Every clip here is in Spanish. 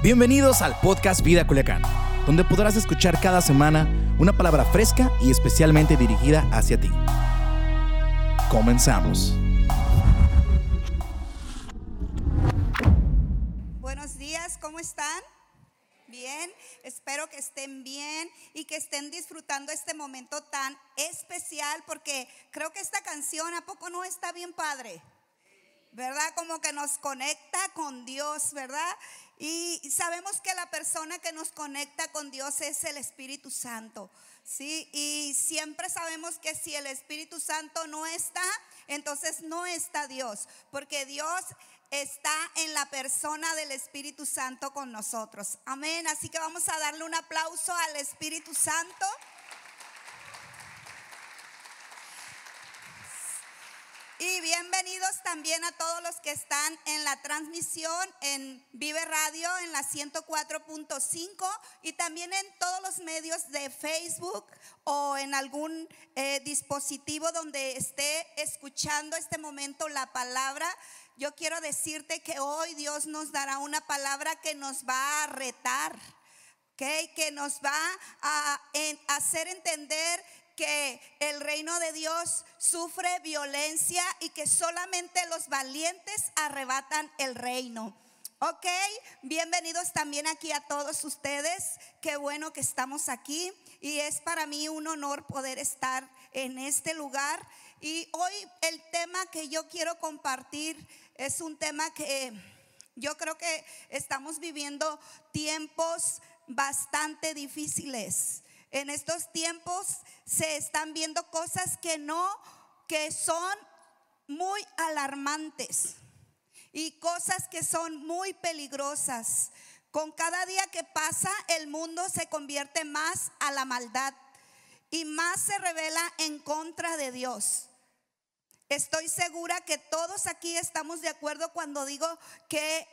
Bienvenidos al podcast Vida Culiacán, donde podrás escuchar cada semana una palabra fresca y especialmente dirigida hacia ti. Comenzamos. Buenos días, ¿cómo están? Bien, espero que estén bien y que estén disfrutando este momento tan especial porque creo que esta canción a poco no está bien padre. ¿Verdad? Como que nos conecta con Dios, ¿verdad? Y sabemos que la persona que nos conecta con Dios es el Espíritu Santo. ¿sí? Y siempre sabemos que si el Espíritu Santo no está, entonces no está Dios, porque Dios está en la persona del Espíritu Santo con nosotros. Amén. Así que vamos a darle un aplauso al Espíritu Santo. Y bienvenidos también a todos los que están en la transmisión en Vive Radio en la 104.5 y también en todos los medios de Facebook o en algún eh, dispositivo donde esté escuchando este momento la palabra. Yo quiero decirte que hoy Dios nos dará una palabra que nos va a retar, que nos va a hacer entender que el reino de Dios sufre violencia y que solamente los valientes arrebatan el reino. Ok, bienvenidos también aquí a todos ustedes. Qué bueno que estamos aquí y es para mí un honor poder estar en este lugar. Y hoy el tema que yo quiero compartir es un tema que yo creo que estamos viviendo tiempos bastante difíciles. En estos tiempos se están viendo cosas que no, que son muy alarmantes y cosas que son muy peligrosas. Con cada día que pasa, el mundo se convierte más a la maldad y más se revela en contra de Dios. Estoy segura que todos aquí estamos de acuerdo cuando digo que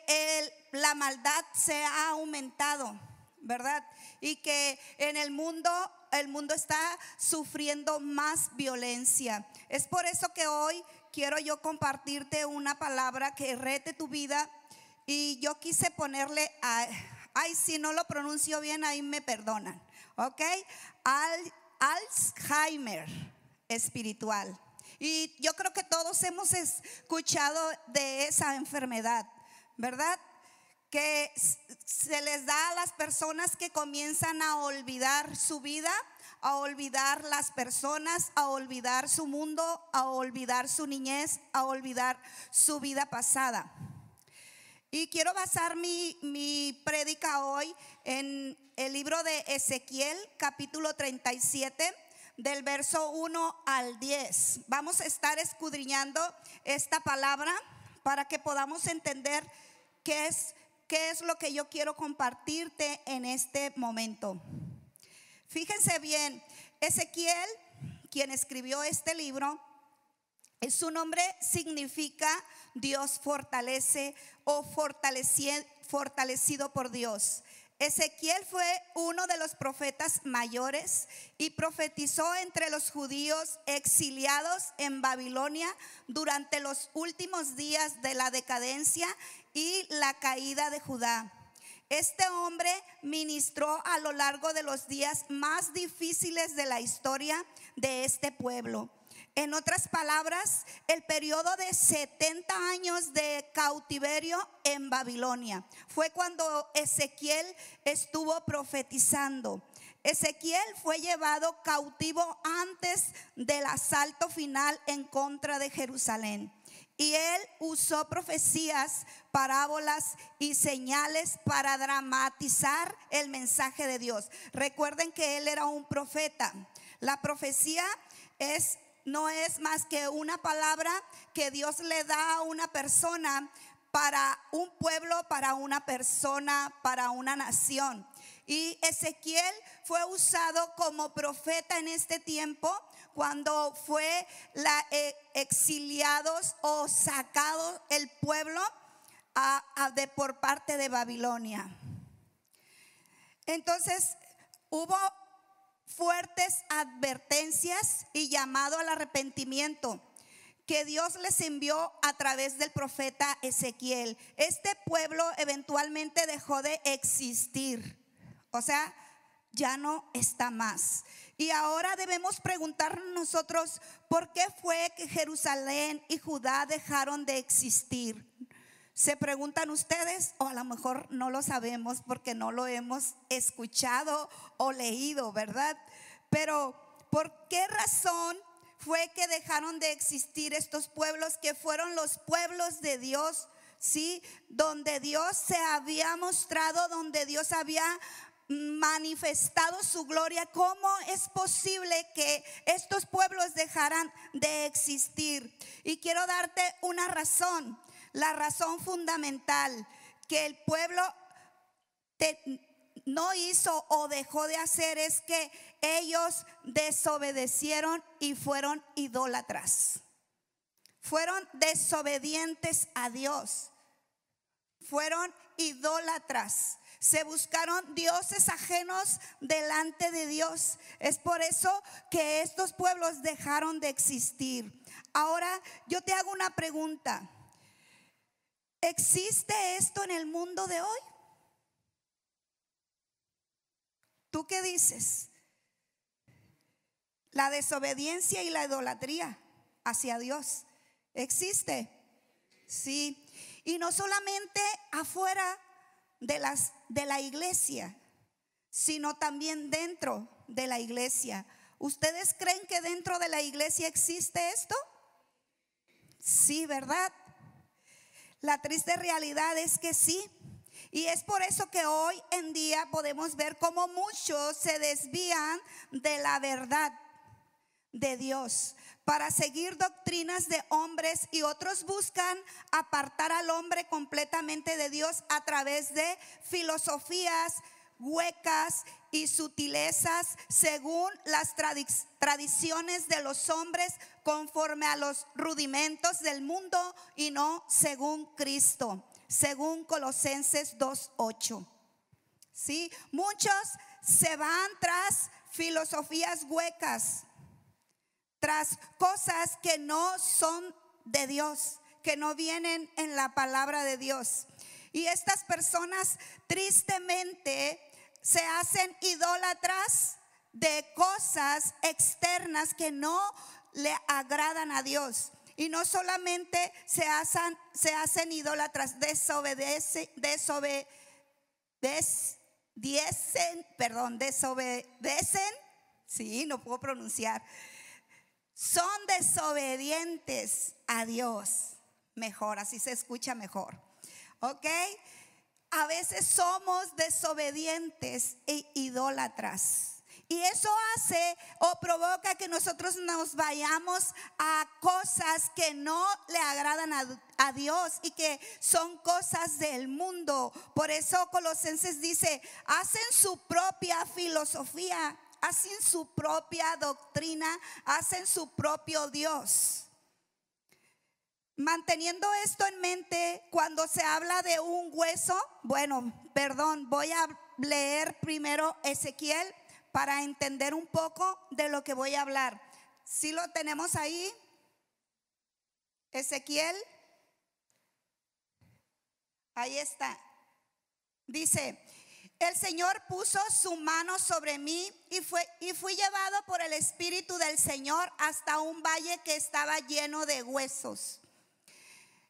la maldad se ha aumentado, ¿verdad? Y que en el mundo el mundo está sufriendo más violencia. Es por eso que hoy quiero yo compartirte una palabra que rete tu vida y yo quise ponerle a, ay, si no lo pronuncio bien, ahí me perdonan, ¿ok? Al, Alzheimer espiritual. Y yo creo que todos hemos escuchado de esa enfermedad, ¿verdad? Que se les da a las personas que comienzan a olvidar su vida, a olvidar las personas, a olvidar su mundo, a olvidar su niñez, a olvidar su vida pasada. Y quiero basar mi, mi prédica hoy en el libro de Ezequiel, capítulo 37, del verso 1 al 10. Vamos a estar escudriñando esta palabra para que podamos entender qué es qué es lo que yo quiero compartirte en este momento. Fíjense bien, Ezequiel, quien escribió este libro, su nombre significa Dios fortalece o fortalecido por Dios. Ezequiel fue uno de los profetas mayores y profetizó entre los judíos exiliados en Babilonia durante los últimos días de la decadencia y la caída de Judá. Este hombre ministró a lo largo de los días más difíciles de la historia de este pueblo. En otras palabras, el periodo de 70 años de cautiverio en Babilonia fue cuando Ezequiel estuvo profetizando. Ezequiel fue llevado cautivo antes del asalto final en contra de Jerusalén. Y él usó profecías, parábolas y señales para dramatizar el mensaje de Dios. Recuerden que él era un profeta. La profecía es no es más que una palabra que Dios le da a una persona para un pueblo, para una persona, para una nación. Y Ezequiel fue usado como profeta en este tiempo cuando fue la, eh, exiliados o sacado el pueblo de, por parte de Babilonia. Entonces hubo fuertes advertencias y llamado al arrepentimiento que Dios les envió a través del profeta Ezequiel. Este pueblo eventualmente dejó de existir. O sea, ya no está más. Y ahora debemos preguntarnos nosotros, ¿por qué fue que Jerusalén y Judá dejaron de existir? ¿Se preguntan ustedes? O a lo mejor no lo sabemos porque no lo hemos escuchado o leído, ¿verdad? Pero, ¿por qué razón fue que dejaron de existir estos pueblos que fueron los pueblos de Dios? ¿Sí? Donde Dios se había mostrado, donde Dios había manifestado su gloria, ¿cómo es posible que estos pueblos dejaran de existir? Y quiero darte una razón, la razón fundamental, que el pueblo no hizo o dejó de hacer es que ellos desobedecieron y fueron idólatras. Fueron desobedientes a Dios. Fueron idólatras se buscaron dioses ajenos delante de Dios. Es por eso que estos pueblos dejaron de existir. Ahora yo te hago una pregunta. ¿Existe esto en el mundo de hoy? ¿Tú qué dices? La desobediencia y la idolatría hacia Dios. ¿Existe? Sí. Y no solamente afuera de, las, de la iglesia, sino también dentro de la iglesia. ¿Ustedes creen que dentro de la iglesia existe esto? Sí, ¿verdad? La triste realidad es que sí. Y es por eso que hoy en día podemos ver cómo muchos se desvían de la verdad de Dios para seguir doctrinas de hombres y otros buscan apartar al hombre completamente de Dios a través de filosofías huecas y sutilezas según las tradiciones de los hombres conforme a los rudimentos del mundo y no según Cristo, según Colosenses 2:8. Sí, muchos se van tras filosofías huecas tras cosas que no son de Dios, que no vienen en la palabra de Dios. Y estas personas tristemente se hacen idólatras de cosas externas que no le agradan a Dios. Y no solamente se hacen, se hacen idólatras, desobedecen, desobedecen, perdón, desobedecen, sí, no puedo pronunciar, son desobedientes a Dios. Mejor, así se escucha mejor. ¿Ok? A veces somos desobedientes e idólatras. Y eso hace o provoca que nosotros nos vayamos a cosas que no le agradan a, a, Dios y que son cosas del mundo. Por eso Colosenses dice, hacen su propia filosofía hacen su propia doctrina, hacen su propio Dios. Manteniendo esto en mente, cuando se habla de un hueso, bueno, perdón, voy a leer primero Ezequiel para entender un poco de lo que voy a hablar. Si lo tenemos ahí, Ezequiel, ahí está. Dice, el Señor puso su mano sobre mí y, fue, y fui llevado por el Espíritu del Señor hasta un valle que estaba lleno de huesos.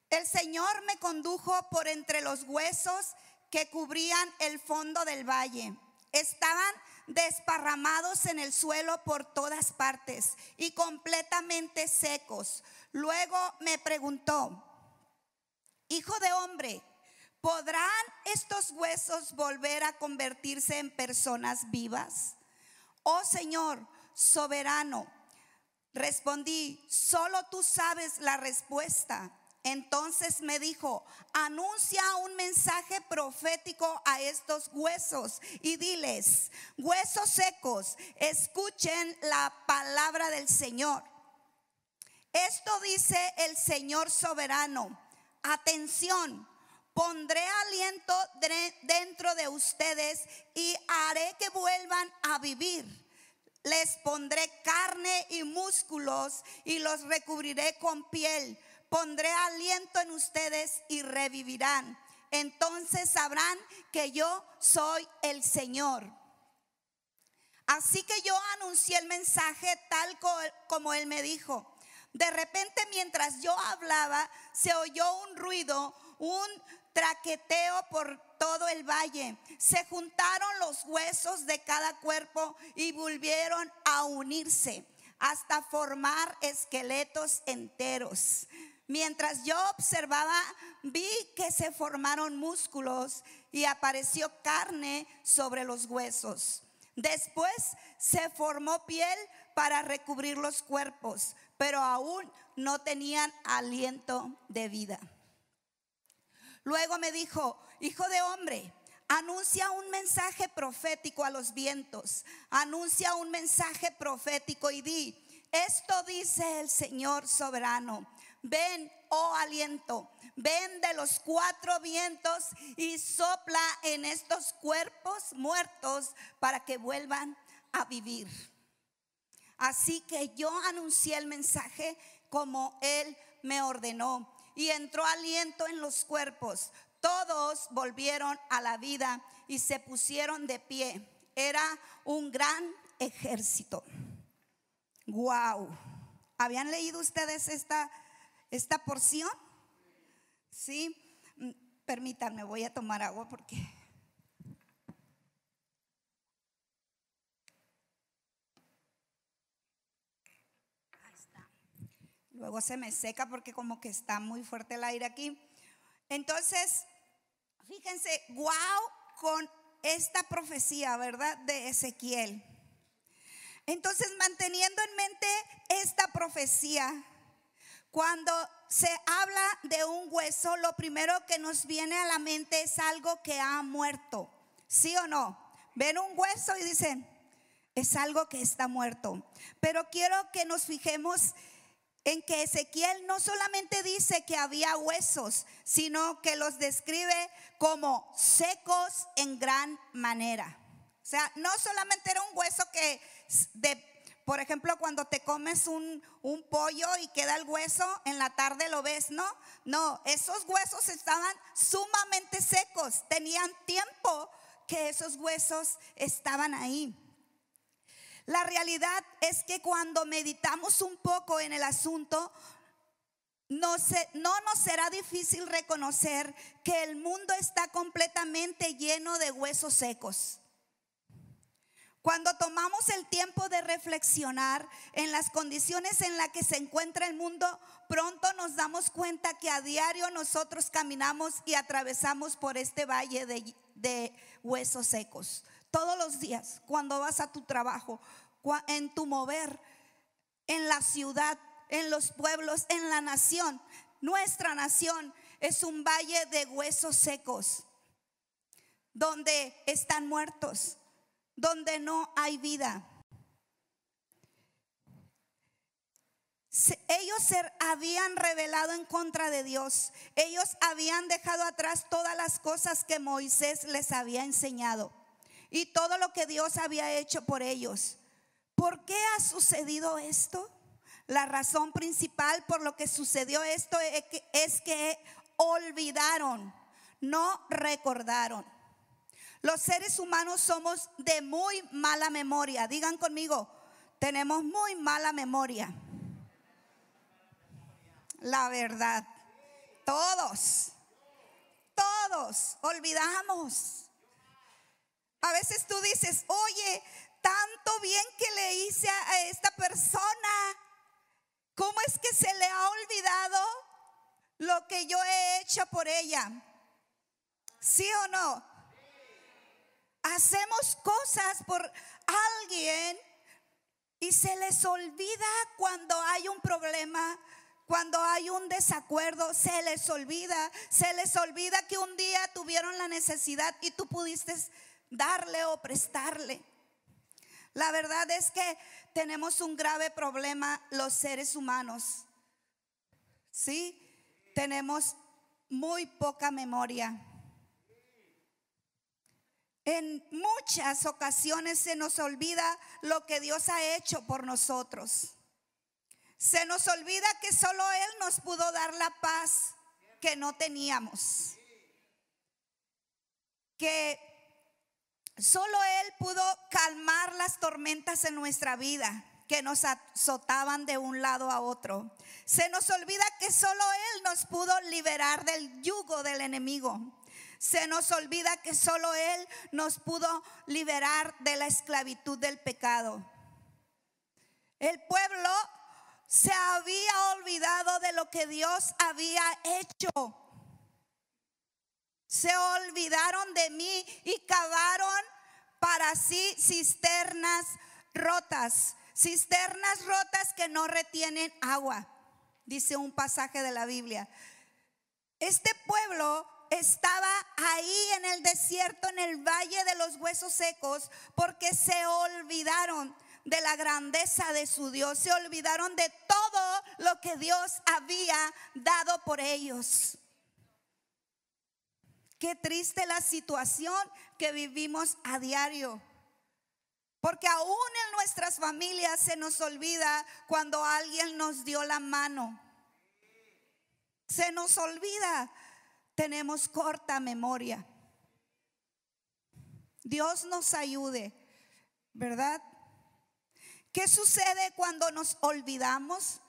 El Señor me condujo por entre los huesos que cubrían el fondo del valle. Estaban desparramados en el suelo por todas partes y completamente secos. Luego me preguntó, Hijo de hombre, ¿Podrán estos huesos volver a convertirse en personas vivas? Oh Señor, soberano, respondí, solo tú sabes la respuesta. Entonces me dijo, anuncia un mensaje profético a estos huesos y diles, huesos secos, escuchen la palabra del Señor. Esto dice el Señor soberano. Atención Pondré aliento dentro de ustedes y haré que vuelvan a vivir. les pondré carne y músculos y los recubriré con piel. Pondré aliento en ustedes y revivirán. Entonces sabrán que yo soy el Señor. Así que yo anuncié el mensaje tal como él me dijo. De repente mientras yo hablaba, se oyó un ruido, un traqueteo por todo el valle. Se juntaron los huesos de cada cuerpo y volvieron a unirse hasta formar esqueletos enteros. Mientras yo observaba, vi que se formaron músculos y apareció carne sobre los huesos. Después se formó piel para recubrir los cuerpos, pero aún no tenían aliento de vida. Luego me dijo, hijo de hombre, anuncia un mensaje profético a los vientos, anuncia un mensaje profético y di, esto dice el Señor soberano, ven, oh aliento, ven de los cuatro vientos y sopla en estos cuerpos muertos para que vuelvan a vivir. Así que yo anuncié el mensaje como Él me ordenó y entró aliento en los cuerpos. Todos volvieron a la vida y se pusieron de pie. Era un gran ejército. Wow. ¿Habían leído ustedes esta, esta porción? Sí. Mm, permítanme, voy a tomar agua porque Luego se me seca porque como que está muy fuerte el aire aquí. Entonces, fíjense, wow con esta profecía, ¿verdad? De Ezequiel. Entonces, manteniendo en mente esta profecía, cuando se habla de un hueso, lo primero que nos viene a la mente es algo que ha muerto. ¿Sí o no? Ven un hueso y dicen, es algo que está muerto. Pero quiero que nos fijemos en que Ezequiel no solamente dice que había huesos, sino que los describe como secos en gran manera. O sea, no solamente era un hueso que, por ejemplo, cuando te comes un, un pollo y queda el hueso, en la tarde lo ves, ¿no? No, esos huesos estaban sumamente secos, tenían tiempo que esos huesos estaban ahí. La realidad es que cuando meditamos un poco en el asunto, no, no, nos será difícil reconocer que el mundo está completamente lleno de huesos secos. Cuando tomamos el tiempo de reflexionar en las condiciones en las que se encuentra el mundo, pronto nos damos cuenta que a diario nosotros caminamos y atravesamos por este valle de, de huesos secos todos los días, cuando vas a tu trabajo, en tu mover, en la ciudad, en los pueblos, en la nación. Nuestra nación es un valle de huesos secos, donde están muertos, donde no hay vida. Ellos se habían revelado en contra de Dios. Ellos habían dejado atrás todas las cosas que Moisés les había enseñado y todo lo que Dios había hecho por ellos. ¿Por qué ha sucedido esto? La razón principal por lo que sucedió esto es que, olvidaron, no recordaron. Los seres humanos somos de muy mala memoria. Digan conmigo, tenemos muy mala memoria. La verdad, todos, todos olvidamos. A veces tú dices, oye, tanto bien que le hice a esta persona, ¿cómo es que se le ha olvidado lo que yo he hecho por ella? ¿Sí o no? Hacemos cosas por alguien y se les olvida cuando hay un problema, cuando hay un desacuerdo, se les olvida, se les olvida que un día tuvieron la necesidad y tú pudiste darle o prestarle. La verdad es que tenemos un grave problema los seres humanos. ¿Sí? Tenemos muy poca memoria. En muchas ocasiones se nos olvida lo que Dios ha hecho por nosotros. Se nos olvida que solo Él nos pudo dar la paz que no teníamos. Que solo Él pudo calmar las tormentas en nuestra vida que nos azotaban de un lado a otro. Se nos olvida que solo Él nos pudo liberar del yugo del enemigo. Se nos olvida que solo Él nos pudo liberar de la esclavitud del pecado. El pueblo se había olvidado de lo que Dios había hecho. Se olvidaron de mí y cavaron para sí cisternas rotas, cisternas rotas que no retienen agua, dice un pasaje de la Biblia. Este pueblo estaba ahí en el desierto, en el valle de los huesos secos, porque se olvidaron de la grandeza de su Dios, se olvidaron de todo lo que Dios había dado por ellos. Qué triste la situación que vivimos a diario. Porque aún en nuestras familias se nos olvida cuando alguien nos dio la mano. Se nos olvida tenemos corta memoria. Dios nos ayude, ¿verdad? ¿Qué sucede cuando nos olvidamos?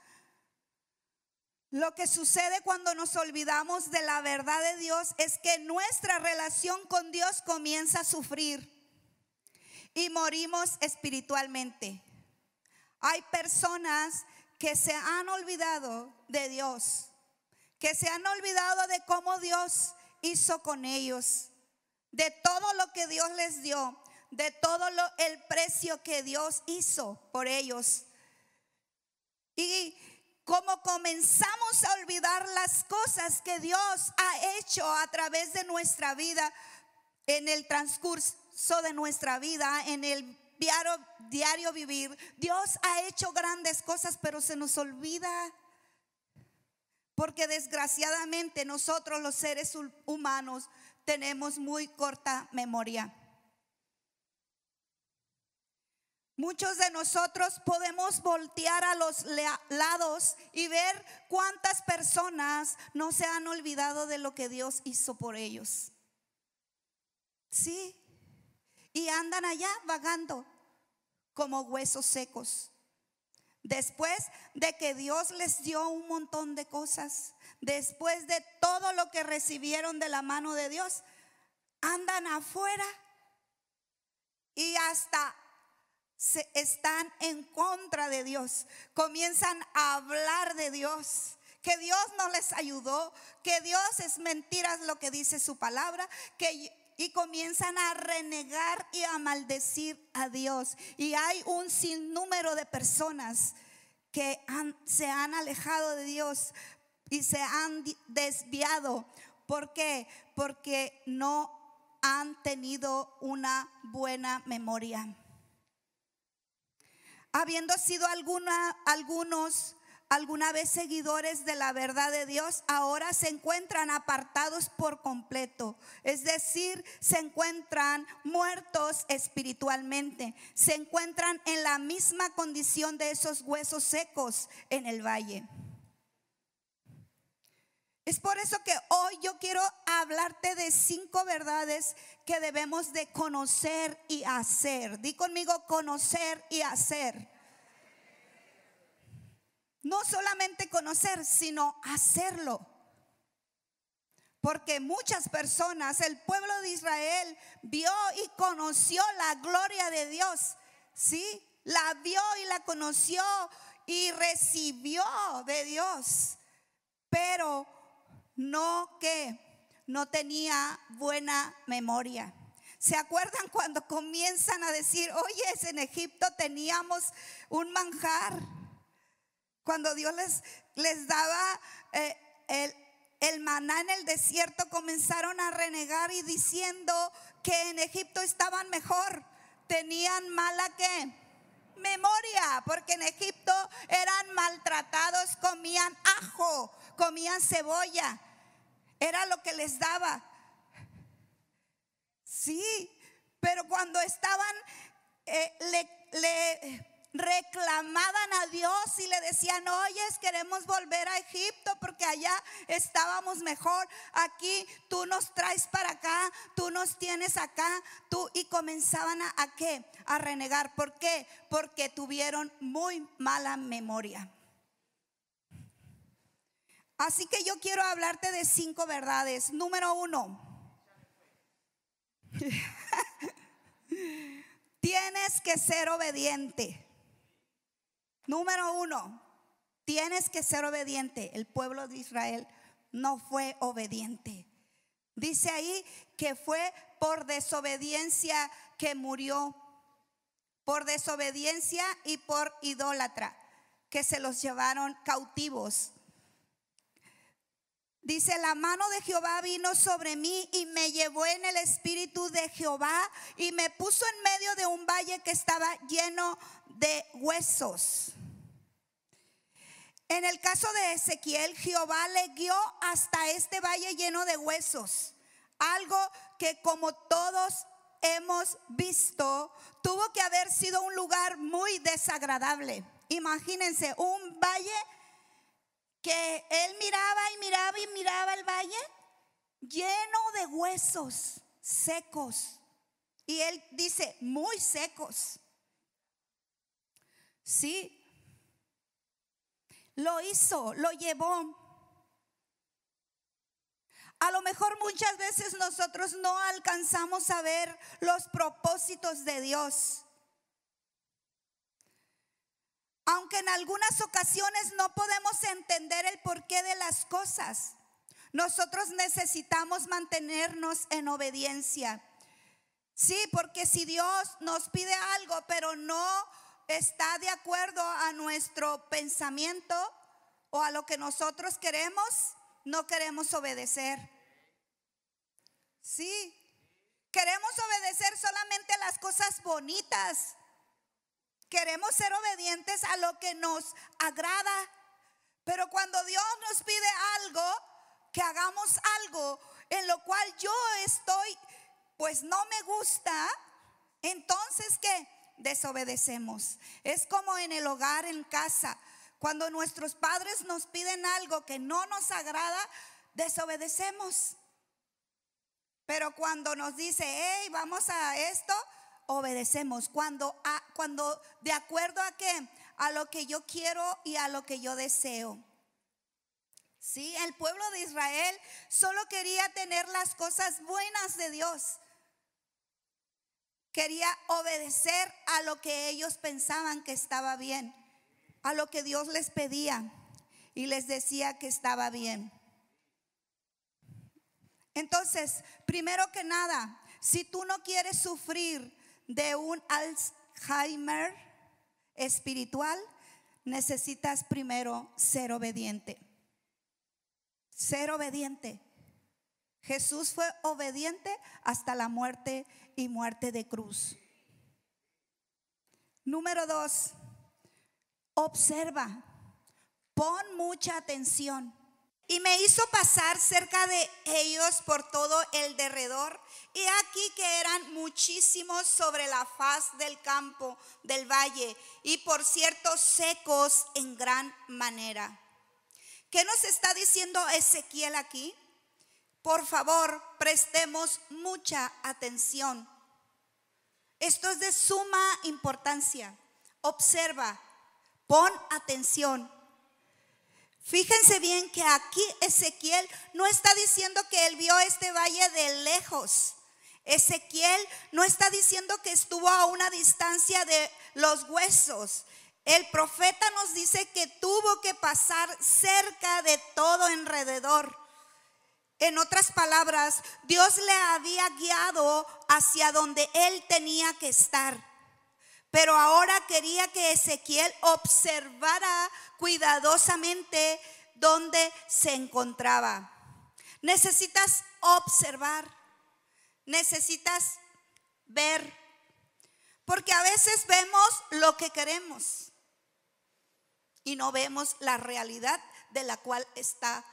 Lo que sucede cuando nos olvidamos de la verdad de Dios es que nuestra relación con Dios comienza a sufrir y morimos espiritualmente. Hay personas que se han olvidado de Dios que se han olvidado de cómo Dios hizo con ellos, de todo lo que Dios les dio, de todo lo, el precio que Dios hizo por ellos. Y como comenzamos a olvidar las cosas que Dios ha hecho a través de nuestra vida, en el transcurso de nuestra vida, en el diario, diario vivir, Dios ha hecho grandes cosas, pero se nos olvida porque desgraciadamente nosotros los seres humanos tenemos muy corta memoria. Muchos de nosotros podemos voltear a los lados y ver cuántas personas no se han olvidado de lo que Dios hizo por ellos. Sí, y andan allá vagando como huesos secos. Después de que Dios les dio un montón de cosas, después de todo lo que recibieron de la mano de Dios, andan afuera y hasta se están en contra de Dios. Comienzan a hablar de Dios, que Dios no les ayudó, que Dios es mentiras lo que dice su palabra, que y comienzan a renegar y a maldecir a Dios. Y hay un sinnúmero de personas que se han alejado de Dios y se han desviado. ¿Por qué? Porque no han tenido una buena memoria. Habiendo sido alguna, algunos alguna vez seguidores de la verdad de Dios, ahora se encuentran apartados por completo. Es decir, se encuentran muertos espiritualmente. Se encuentran en la misma condición de esos huesos secos en el valle. Es por eso que hoy yo quiero hablarte de cinco verdades que debemos de conocer y hacer. Di conmigo conocer y hacer. No solamente conocer, sino hacerlo. Porque muchas personas, el pueblo de Israel vio y conoció la gloria de Dios. ¿Sí? La vio y la conoció y recibió de Dios. Pero no que no tenía buena memoria. ¿Se acuerdan cuando comienzan a decir, oye, en Egipto teníamos un manjar? Cuando Dios les, les daba eh, el, el maná en el desierto, comenzaron a renegar y diciendo que en Egipto estaban mejor. Tenían mala memoria, porque en Egipto eran maltratados, comían ajo, comían cebolla. Era lo que les daba. Sí, cuando estaban, eh, le, le reclamaban a Dios y le decían, oye, queremos volver a Egipto porque allá estábamos mejor. Aquí tú nos traes para acá, tú nos tienes acá, tú y comenzaban a, a qué? A renegar. ¿Por qué? Porque tuvieron muy mala memoria. Así que yo quiero hablarte de cinco verdades. Número uno. Tienes que ser obediente. Número uno, tienes que ser obediente. El pueblo de Israel no fue obediente. Dice ahí que fue por desobediencia que murió. Por desobediencia y por idólatra, que se los llevaron cautivos. Dice, la mano de Jehová vino sobre mí y me llevó en el espíritu de Jehová y me puso en medio de un valle que estaba lleno de huesos. En el caso de Ezequiel, Jehová le guió hasta este valle lleno de huesos. Algo que como todos hemos visto, tuvo que haber sido un lugar muy desagradable. Imagínense, un valle que él miraba y miraba y miraba el valle lleno de huesos secos. Y él dice, muy secos. Sí, lo hizo, lo llevó. A lo mejor muchas veces nosotros no alcanzamos a ver los propósitos de Dios. Aunque en algunas ocasiones no podemos entender el porqué de las cosas, nosotros necesitamos mantenernos en obediencia. Sí, porque si Dios nos pide algo, pero no está de acuerdo a nuestro pensamiento o a lo que nosotros queremos, no queremos obedecer. Sí, queremos obedecer solamente las cosas bonitas. Queremos ser obedientes a lo que nos agrada. Pero cuando Dios nos pide algo, que hagamos algo en lo cual yo estoy, pues no me gusta, entonces ¿qué? desobedecemos. Es como en el hogar, en casa. Cuando nuestros padres nos piden algo que no nos agrada, desobedecemos. Pero cuando nos dice, hey, vamos a esto, obedecemos. Cuando, a, cuando de acuerdo a qué? A lo que yo quiero y a lo que yo deseo. Sí, el pueblo de Israel solo quería tener las cosas buenas de Dios quería obedecer a lo que ellos pensaban que estaba bien, a lo que Dios les pedía y les decía que estaba bien. Entonces, primero que nada, si tú no quieres sufrir de un Alzheimer espiritual, necesitas primero ser obediente. Ser obediente. Jesús fue obediente hasta la muerte y muerte de cruz. Número dos, observa, pon mucha atención. Y me hizo pasar cerca de ellos por todo el derredor. Y aquí que eran muchísimos sobre la faz del campo, del valle, y por cierto secos en gran manera. ¿Qué nos está diciendo Ezequiel aquí? Por favor, prestemos mucha atención. Esto es de suma importancia. Observa, pon atención. Fíjense bien que aquí Ezequiel no está diciendo que él vio este valle de lejos. Ezequiel no está diciendo que estuvo a una distancia de los huesos. El profeta nos dice que tuvo que pasar cerca de todo alrededor. En otras palabras, Dios le había guiado hacia donde él tenía que estar. Pero ahora quería que Ezequiel observara cuidadosamente donde se encontraba. Necesitas observar, necesitas ver, porque a veces vemos lo que queremos y no vemos la realidad de la cual está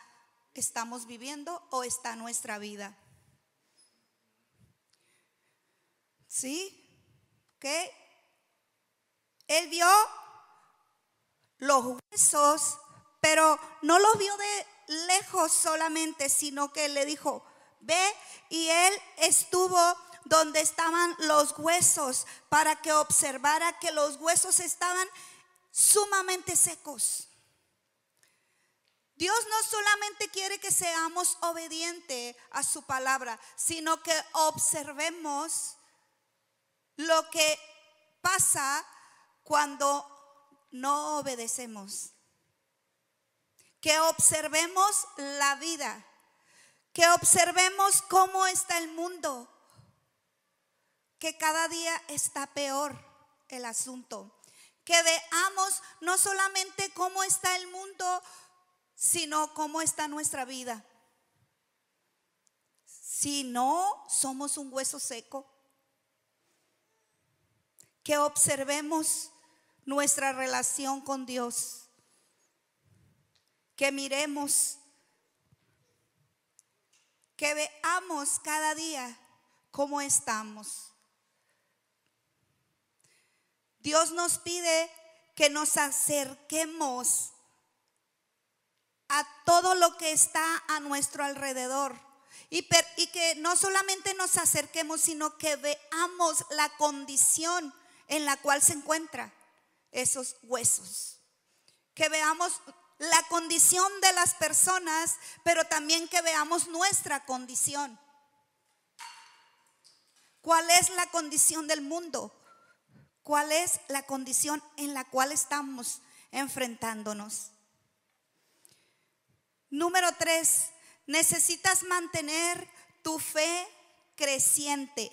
estamos viviendo o está nuestra vida. ¿Sí? ¿Ok? Él vio los huesos, pero no los vio de lejos solamente, sino que le dijo, ve, y él estuvo donde estaban los huesos para que observara que los huesos estaban sumamente secos. Dios no solamente quiere que seamos obedientes a su palabra, sino que observemos lo que pasa cuando no obedecemos. Que observemos la vida, que observemos cómo está el mundo, que cada día está peor el asunto. Que veamos no solamente cómo está el mundo, sino cómo está nuestra vida. Si no somos un hueso seco, que observemos nuestra relación con Dios, que miremos, que veamos cada día cómo estamos. Dios nos pide que nos acerquemos a todo lo que está a nuestro alrededor. Y, y, que no solamente nos acerquemos, sino que veamos la condición en la cual se encuentra esos huesos. Que veamos la condición de las personas, pero también que veamos nuestra condición. ¿Cuál es la condición del mundo? ¿Cuál es la condición en la cual estamos enfrentándonos? Número tres, necesitas mantener tu fe creciente.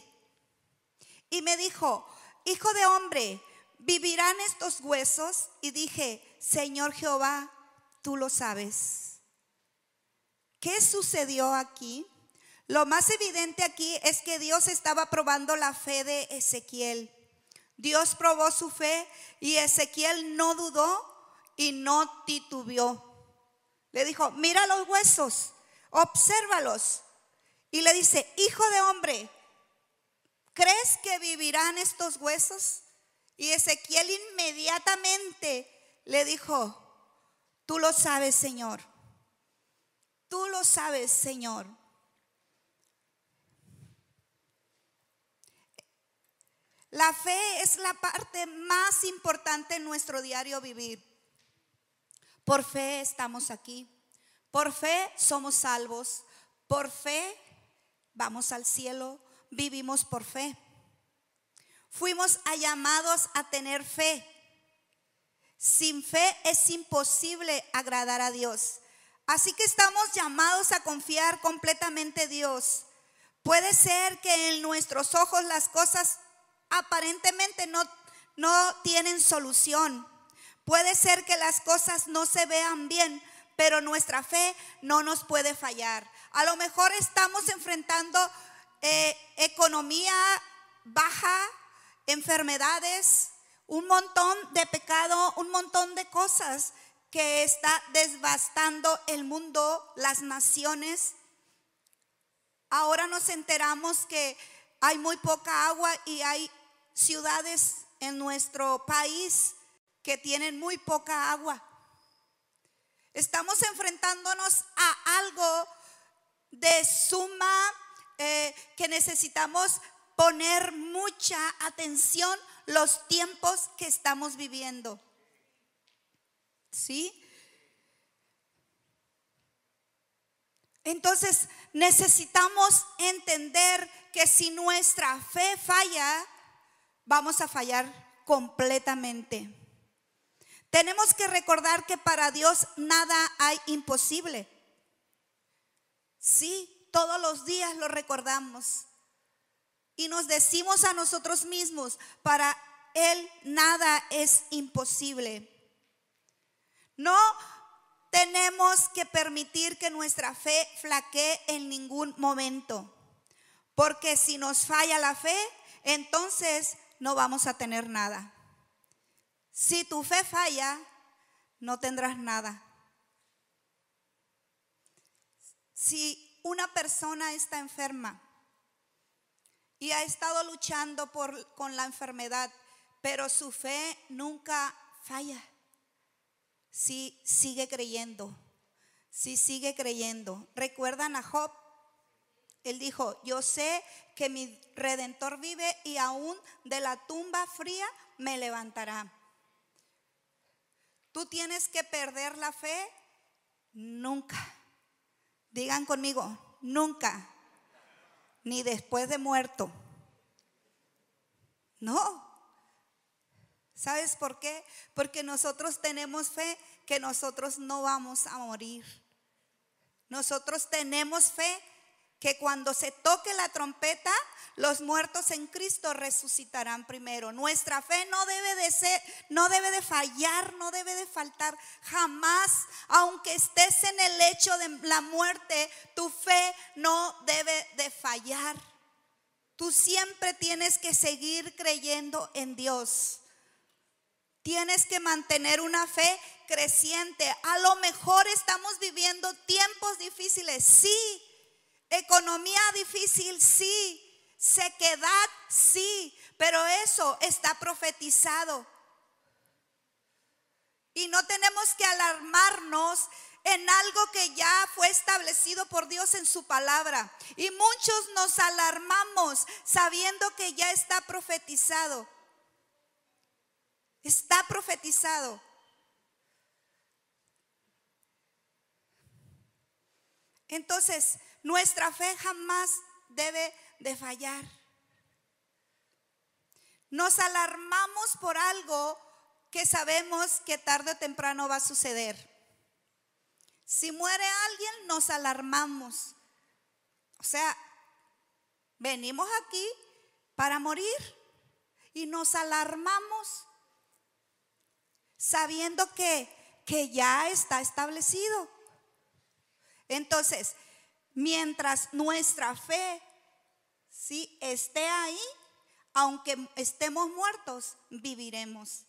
Y me dijo, hijo de hombre, ¿vivirán estos huesos? Y dije, Señor Jehová, tú lo sabes. ¿Qué sucedió aquí? Lo más evidente aquí es que Dios estaba probando la fe de Ezequiel. Dios probó su fe y Ezequiel no dudó y no titubeó. Le dijo, mira los huesos, obsérvalos. Y le dice, hijo de hombre, ¿crees que vivirán estos huesos? Y Ezequiel inmediatamente le dijo, tú lo sabes, Señor. Tú lo sabes, Señor. La fe es la parte más importante en nuestro diario vivir. Por fe estamos aquí. Por fe somos salvos. Por fe vamos al cielo. Vivimos por fe. Fuimos llamados a tener fe. Sin fe es imposible agradar a Dios. Así que estamos llamados a confiar completamente en Dios. Puede ser que en nuestros ojos las cosas aparentemente no, no tienen solución. Puede ser que las cosas no se vean bien, pero nuestra fe no nos puede fallar. A lo mejor estamos enfrentando eh, economía baja, enfermedades, un montón de pecado, un montón de cosas que está desbastando el mundo, las naciones. Ahora nos enteramos que hay muy poca agua y hay ciudades en nuestro país que tienen muy poca agua. Estamos enfrentándonos a algo de suma eh, que necesitamos poner mucha atención los tiempos que estamos viviendo. ¿Sí? Entonces necesitamos entender que si nuestra fe falla, vamos a fallar completamente. Tenemos que recordar que para Dios nada hay imposible. Sí, todos los días lo recordamos y nos decimos a nosotros mismos, para Él nada es imposible. No tenemos que permitir que nuestra fe flaquee en ningún momento, porque si nos falla la fe, entonces no vamos a tener nada. Si tu fe falla, no tendrás nada. Si una persona está enferma, y ha estado luchando por, con la enfermedad, pero su fe nunca falla. Si sigue creyendo, si sigue creyendo. ¿Recuerdan a Job? Él dijo, yo sé que mi redentor vive y aún de la tumba fría me levantará. ¿Tú tienes que perder la fe? Nunca. Digan conmigo, nunca. Ni después de muerto. No. ¿Sabes por qué? Porque nosotros tenemos fe que nosotros no vamos a morir. Nosotros tenemos fe que cuando se toque la trompeta, los muertos en Cristo resucitarán primero. Nuestra fe no debe de ser, no debe de fallar, no debe de faltar jamás. Aunque estés en el lecho de la muerte, tu fe no debe de fallar. Tú siempre tienes que seguir creyendo en Dios. Tienes que mantener una fe creciente. A lo mejor estamos viviendo tiempos difíciles, sí. Economía difícil, sí. Sequedad, sí. Pero eso está profetizado. Y no tenemos que alarmarnos en algo que ya fue establecido por Dios en su palabra. Y muchos nos alarmamos sabiendo que ya está profetizado. Está profetizado. Entonces, nuestra fe jamás debe de fallar. Nos alarmamos por algo que sabemos que tarde o temprano va a suceder. Si muere alguien, nos alarmamos. O sea, venimos aquí para morir y nos alarmamos sabiendo que, que ya está establecido. Entonces, mientras nuestra fe si esté ahí, aunque estemos muertos, viviremos.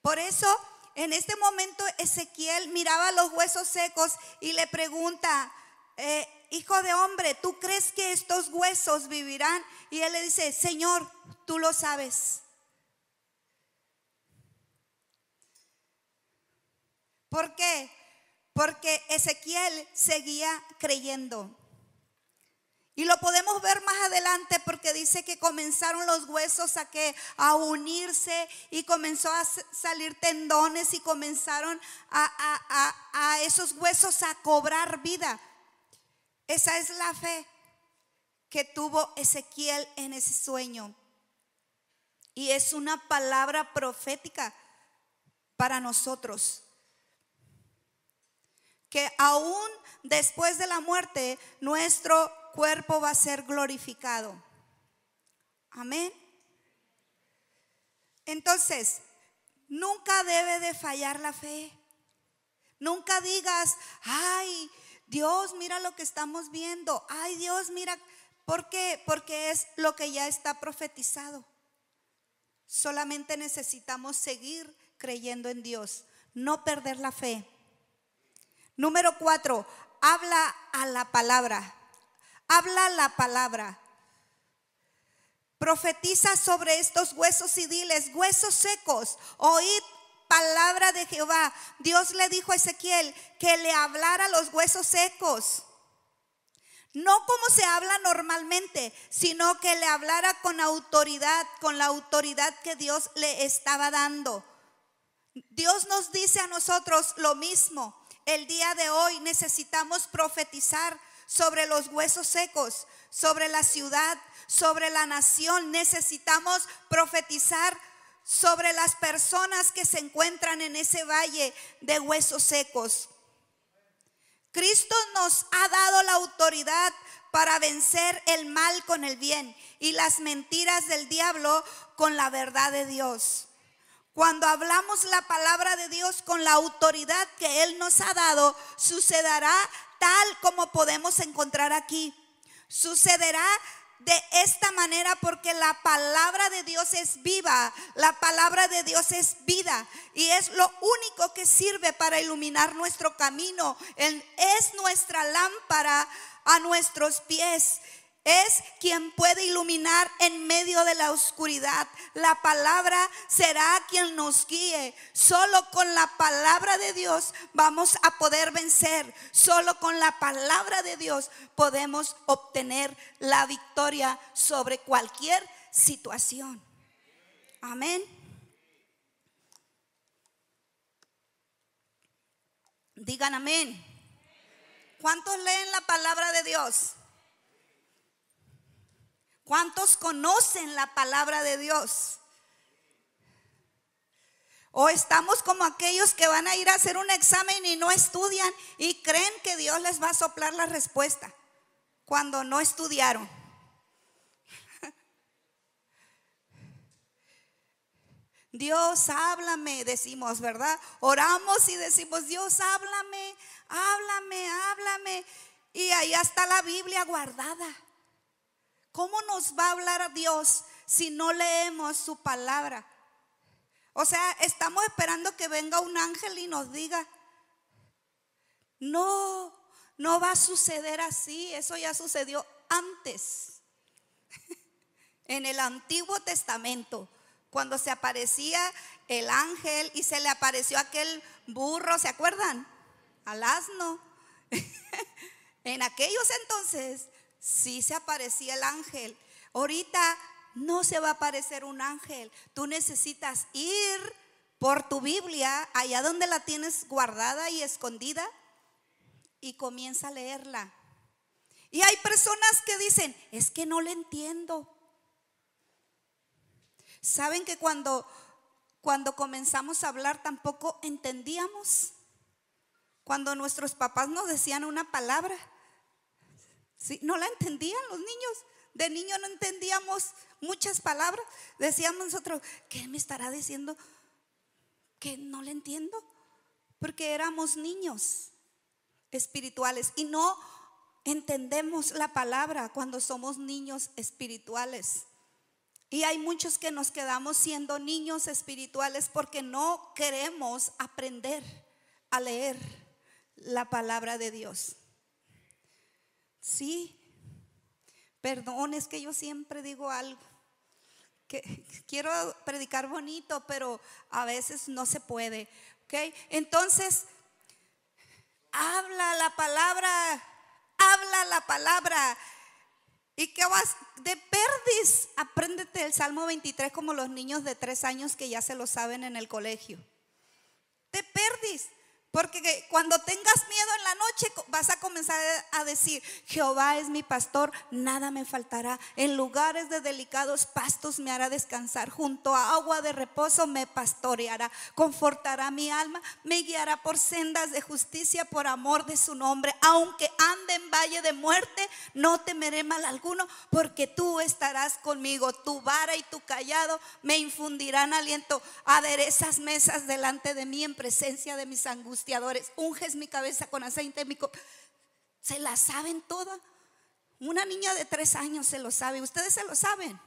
Por eso, en este momento, Ezequiel miraba los huesos secos y le pregunta, eh, hijo de hombre, ¿tú crees que estos huesos vivirán? Y él le dice, Señor, tú lo sabes. ¿Por qué? Porque Ezequiel seguía creyendo. Y lo podemos ver más adelante porque dice que comenzaron los huesos a que a unirse y comenzó a salir tendones y comenzaron a, a esos huesos a cobrar vida. Esa es la fe que tuvo Ezequiel en ese sueño. Y es una palabra profética para nosotros que aún después de la muerte nuestro cuerpo va a ser glorificado. Amén. Entonces, nunca debe de fallar la fe. Nunca digas, ay, Dios, mira lo que estamos viendo. Ay, Dios, mira. ¿Por qué? Porque es lo que ya está profetizado. Solamente necesitamos seguir creyendo en Dios, no perder la fe. Número cuatro, habla a la palabra. Habla la palabra. Profetiza sobre estos huesos y diles, huesos secos, oíd palabra de Jehová. Dios le dijo a Ezequiel que le hablara los huesos secos. No como se habla normalmente, sino que le hablara con autoridad, con la autoridad que Dios le estaba dando. Dios nos dice a nosotros lo mismo. El día de hoy necesitamos profetizar sobre los huesos secos, sobre la ciudad, sobre la nación. Necesitamos profetizar sobre las personas que se encuentran en ese valle de huesos secos. Cristo nos ha dado la autoridad para vencer el mal con el bien y las mentiras del diablo con la verdad de Dios. Cuando hablamos la palabra de Dios con la autoridad que Él nos ha dado, sucederá tal como podemos encontrar aquí. Sucederá de esta manera porque la palabra de Dios es viva, la palabra de Dios es vida y es lo único que sirve para iluminar nuestro camino, es nuestra lámpara a nuestros pies. Es quien puede iluminar en medio de la oscuridad. La palabra será quien nos guíe. Solo con la palabra de Dios vamos a poder vencer. Solo con la palabra de Dios podemos obtener la victoria sobre cualquier situación. Amén. Digan amén. ¿Cuántos leen la palabra de Dios? ¿Cuántos conocen la palabra de Dios? O estamos como aquellos que van a ir a hacer un examen y no estudian y creen que Dios les va a soplar la respuesta cuando no estudiaron. Dios, háblame, decimos, ¿verdad? Oramos y decimos, Dios, háblame, háblame, háblame. Y ahí está la Biblia guardada. ¿Cómo nos va a hablar Dios si no leemos su palabra? O sea, estamos esperando que venga un ángel y nos diga, no, no va a suceder así, eso ya sucedió antes, en el Antiguo Testamento, cuando se aparecía el ángel y se le apareció aquel burro, ¿se acuerdan? Al asno. en aquellos entonces sí se aparecía el ángel. Ahorita no se va a aparecer un ángel. Tú necesitas ir por tu Biblia, allá donde la tienes guardada y escondida, y comienza a leerla. Y hay personas que dicen, es que no le entiendo. ¿Saben que cuando, cuando comenzamos a hablar tampoco entendíamos? Cuando nuestros papás nos decían una palabra, no la entendían los niños. De niño no entendíamos muchas palabras. Decíamos nosotros, ¿qué me estará diciendo? Que no le entiendo. Porque éramos niños espirituales y no entendemos la palabra cuando somos niños espirituales. Y hay muchos que nos quedamos siendo niños espirituales porque no queremos aprender a leer la palabra de Dios. Sí, perdón, es que yo siempre digo algo. Que quiero predicar bonito, pero a veces no se puede. ¿Ok? Entonces, habla la palabra, habla la palabra. ¿Y qué vas? De perdis, apréndete el Salmo 23 como los niños de tres años que ya se lo saben en el colegio. Te perdis. Porque cuando tengas miedo en la noche vas a comenzar a decir, Jehová es mi pastor, nada me faltará. En lugares de delicados pastos me hará descansar. Junto a agua de reposo me pastoreará. Confortará mi alma, me guiará por sendas de justicia por amor de su nombre. Aunque ande en valle de muerte, no temeré mal alguno, porque tú estarás conmigo. Tu vara y tu callado me infundirán aliento. Aderezas mesas delante de mí en presencia de mis angustias unges mi cabeza con aceite, se la saben toda. Una niña de tres años se lo sabe, ustedes se lo saben,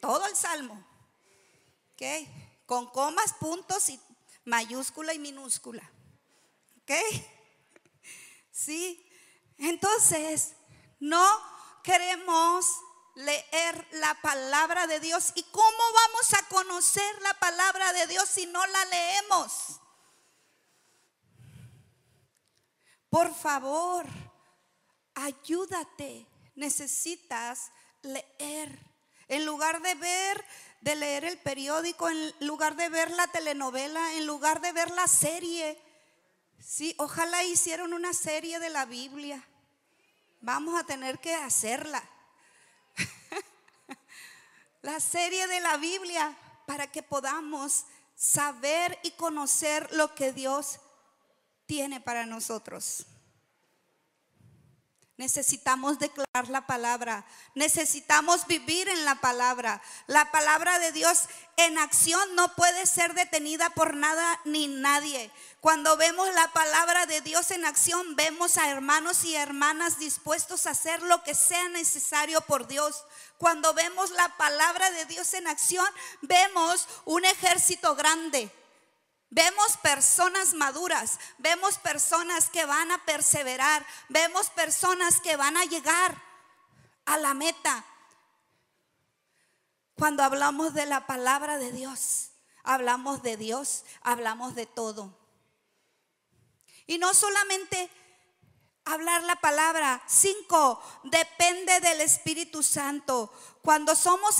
todo el salmo, ¿ok? Con comas, puntos y mayúscula y minúscula, ¿ok? Sí, entonces no queremos leer la palabra de Dios. ¿Y cómo vamos a conocer la palabra de Dios si no la leemos? Por favor, ayúdate. Necesitas leer. En lugar de ver, de leer el periódico, en lugar de ver la telenovela, en lugar de ver la serie. Sí, ojalá hicieron una serie de la Biblia. Vamos a tener que hacerla. la serie de la Biblia para que podamos saber y conocer lo que Dios tiene para nosotros. Necesitamos declarar la palabra. Necesitamos vivir en la palabra. La palabra de Dios en acción no puede ser detenida por nada ni nadie. Cuando vemos la palabra de Dios en acción, vemos a hermanos y hermanas dispuestos a hacer lo que sea necesario por Dios. Cuando vemos la palabra de Dios en acción, vemos un ejército grande Vemos personas maduras, vemos personas que van a perseverar, vemos personas que van a llegar a la meta. Cuando hablamos de la palabra de Dios, hablamos de Dios, hablamos de todo. Y no solamente hablar la palabra. Cinco, depende del Espíritu Santo. Cuando somos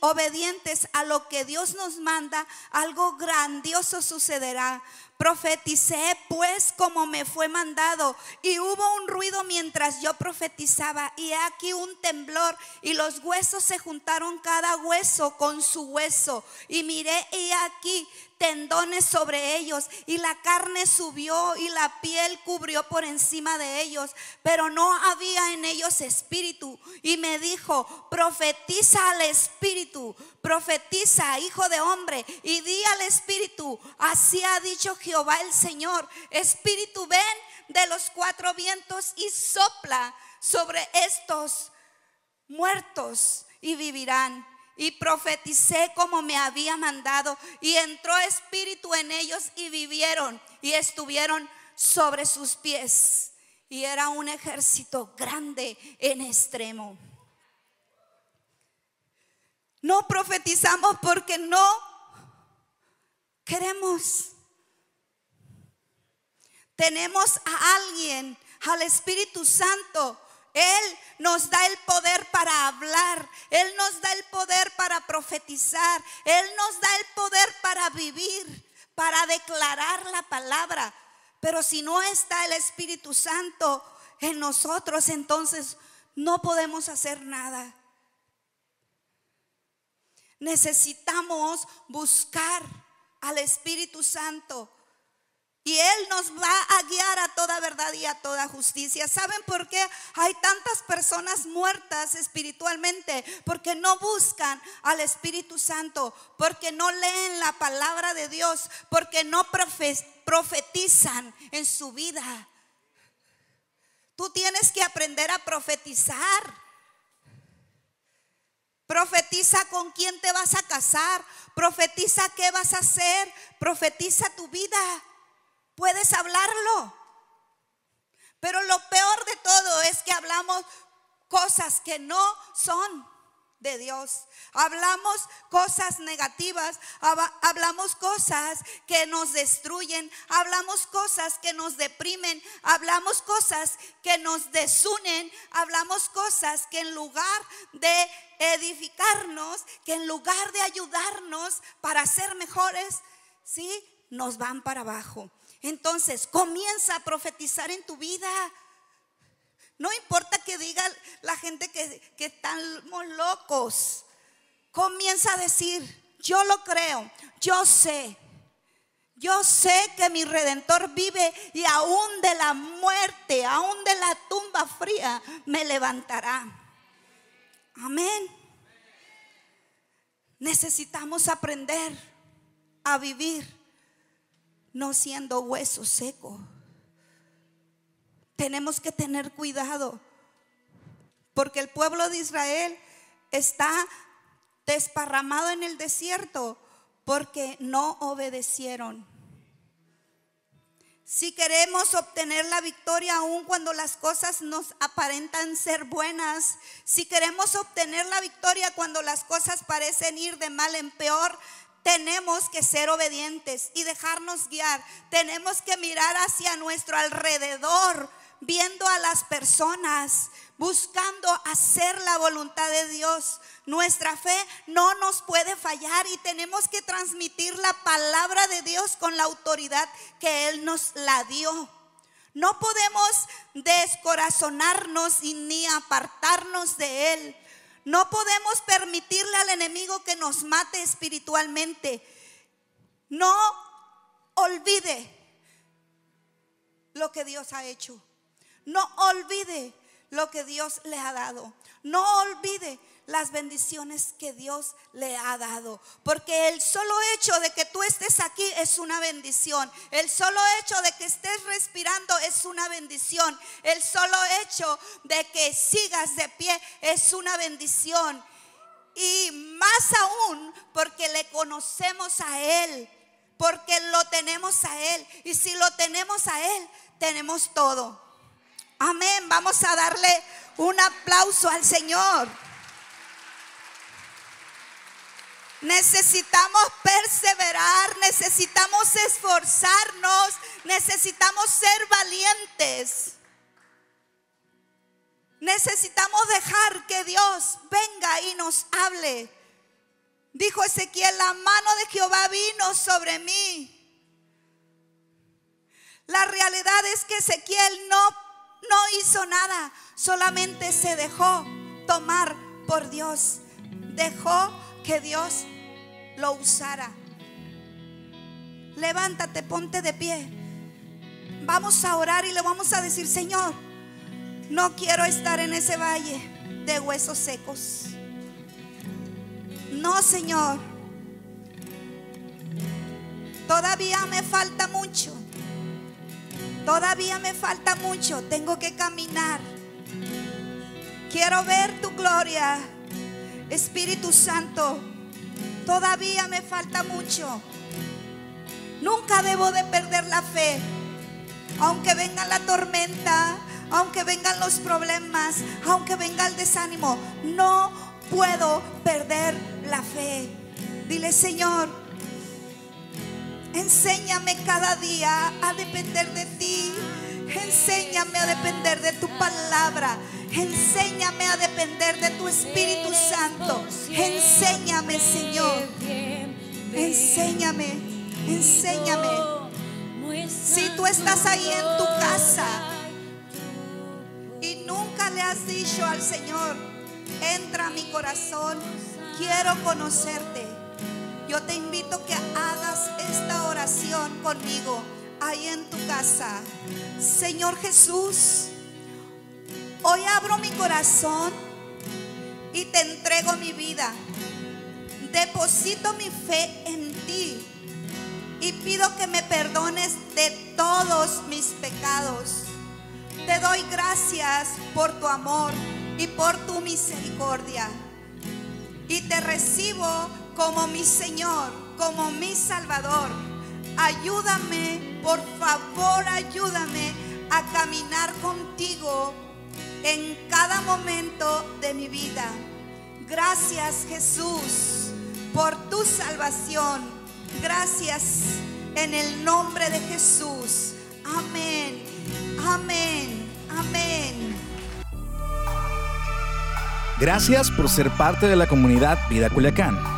obedientes a lo que Dios nos manda, algo grandioso sucederá. Profeticé pues como me fue mandado y hubo un ruido mientras yo profetizaba y aquí un temblor y los huesos se juntaron cada hueso con su hueso y miré y aquí tendones sobre ellos y la carne subió y la piel cubrió por encima de ellos, pero no había en ellos espíritu. Y me dijo, profetiza al espíritu, profetiza, hijo de hombre, y di al espíritu, así ha dicho Jehová el Señor, espíritu ven de los cuatro vientos y sopla sobre estos muertos y vivirán y profeticé como me había mandado y entró espíritu en ellos y vivieron y estuvieron sobre sus pies. Y era un ejército grande en extremo. No profetizamos porque no queremos. Tenemos a alguien, al Espíritu Santo, él nos da el poder para hablar, Él nos da el poder para profetizar, Él nos da el poder para vivir, para declarar la palabra. Pero si no está el Espíritu Santo en nosotros, entonces no podemos hacer nada. Necesitamos buscar al Espíritu Santo y Él nos va a guiar a toda verdad y a toda justicia. ¿Saben por qué hay tantas personas muertas espiritualmente? Porque no buscan al Espíritu Santo, porque no leen la palabra de Dios, porque no profetizan en su vida. Tú tienes que aprender a profetizar. Profetiza con quién te vas a casar. Profetiza qué vas a hacer. Profetiza tu vida puedes hablarlo. Pero lo peor de todo es que hablamos cosas que no son de Dios. Hablamos cosas negativas, hablamos cosas que nos destruyen, hablamos cosas que nos deprimen, hablamos cosas que nos desunen, hablamos cosas que en lugar de edificarnos, que en lugar de ayudarnos para ser mejores, ¿sí? Nos van para abajo. Entonces, comienza a profetizar en tu vida. No importa que diga la gente que, estamos locos. Comienza a decir, yo lo creo, yo sé. Yo sé que mi redentor vive y aún de la muerte, aún de la tumba fría, me levantará. Amén. Necesitamos aprender a vivir no siendo hueso seco. Tenemos que tener cuidado porque el pueblo de Israel está desparramado en el desierto porque no obedecieron. Si queremos obtener la victoria aun cuando las cosas nos aparentan ser buenas, si queremos obtener la victoria cuando las cosas parecen ir de mal en peor, tenemos que ser obedientes y dejarnos guiar. Tenemos que mirar hacia nuestro alrededor, viendo a las personas, buscando hacer la voluntad de Dios. Nuestra fe no nos puede fallar y tenemos que transmitir la palabra de Dios con la autoridad que Él nos la dio. No podemos descorazonarnos y ni apartarnos de Él. No podemos permitirle al enemigo que nos mate espiritualmente. No olvide lo que Dios ha hecho. No olvide lo que Dios le ha dado. No olvide las bendiciones que Dios le ha dado. Porque el solo hecho de que tú estés aquí es una bendición. El solo hecho de que estés respirando es una bendición. El solo hecho de que sigas de pie es una bendición. Y más aún porque le conocemos a Él. Porque lo tenemos a Él. Y si lo tenemos a Él, tenemos todo. Amén. Vamos a darle Un aplauso al Señor. Necesitamos perseverar, necesitamos esforzarnos, necesitamos ser valientes. Necesitamos dejar que Dios venga y nos hable. Dijo Ezequiel, la mano de Jehová vino sobre mí. La realidad es que Ezequiel no, no hizo nada, solamente se dejó tomar por Dios. Dejó que Dios lo usara. Levántate, ponte de pie. Vamos a orar y le vamos a decir, Señor, no quiero estar en ese valle de huesos secos. No, Señor. Todavía me falta mucho. Todavía me falta mucho. Tengo que caminar. Quiero ver tu gloria. Espíritu Santo, todavía me falta mucho. Nunca debo de perder la fe. Aunque venga la tormenta, aunque vengan los problemas, aunque venga el desánimo, no puedo perder la fe. Dile, Señor, enséñame cada día a depender de ti. Enséñame a depender de tu palabra. Enséñame a depender de tu Espíritu Santo. Enséñame, Señor. Enséñame, enséñame. Si tú estás ahí en tu casa y nunca le has dicho al Señor, entra a mi corazón, quiero conocerte. Yo te invito que hagas esta oración conmigo ahí en tu casa. Señor Jesús, hoy abro mi corazón y te entrego mi vida. Deposito mi fe en ti y pido que me perdones de todos mis pecados. Te doy gracias por tu amor y por tu misericordia. Y te recibo como mi Señor, como mi Salvador. Ayúdame, por favor, ayúdame a caminar contigo en cada momento de mi vida. Gracias Jesús por tu salvación. Gracias en el nombre de Jesús. Amén. Amén. Amén. Gracias por ser parte de la comunidad Vida Culiacán.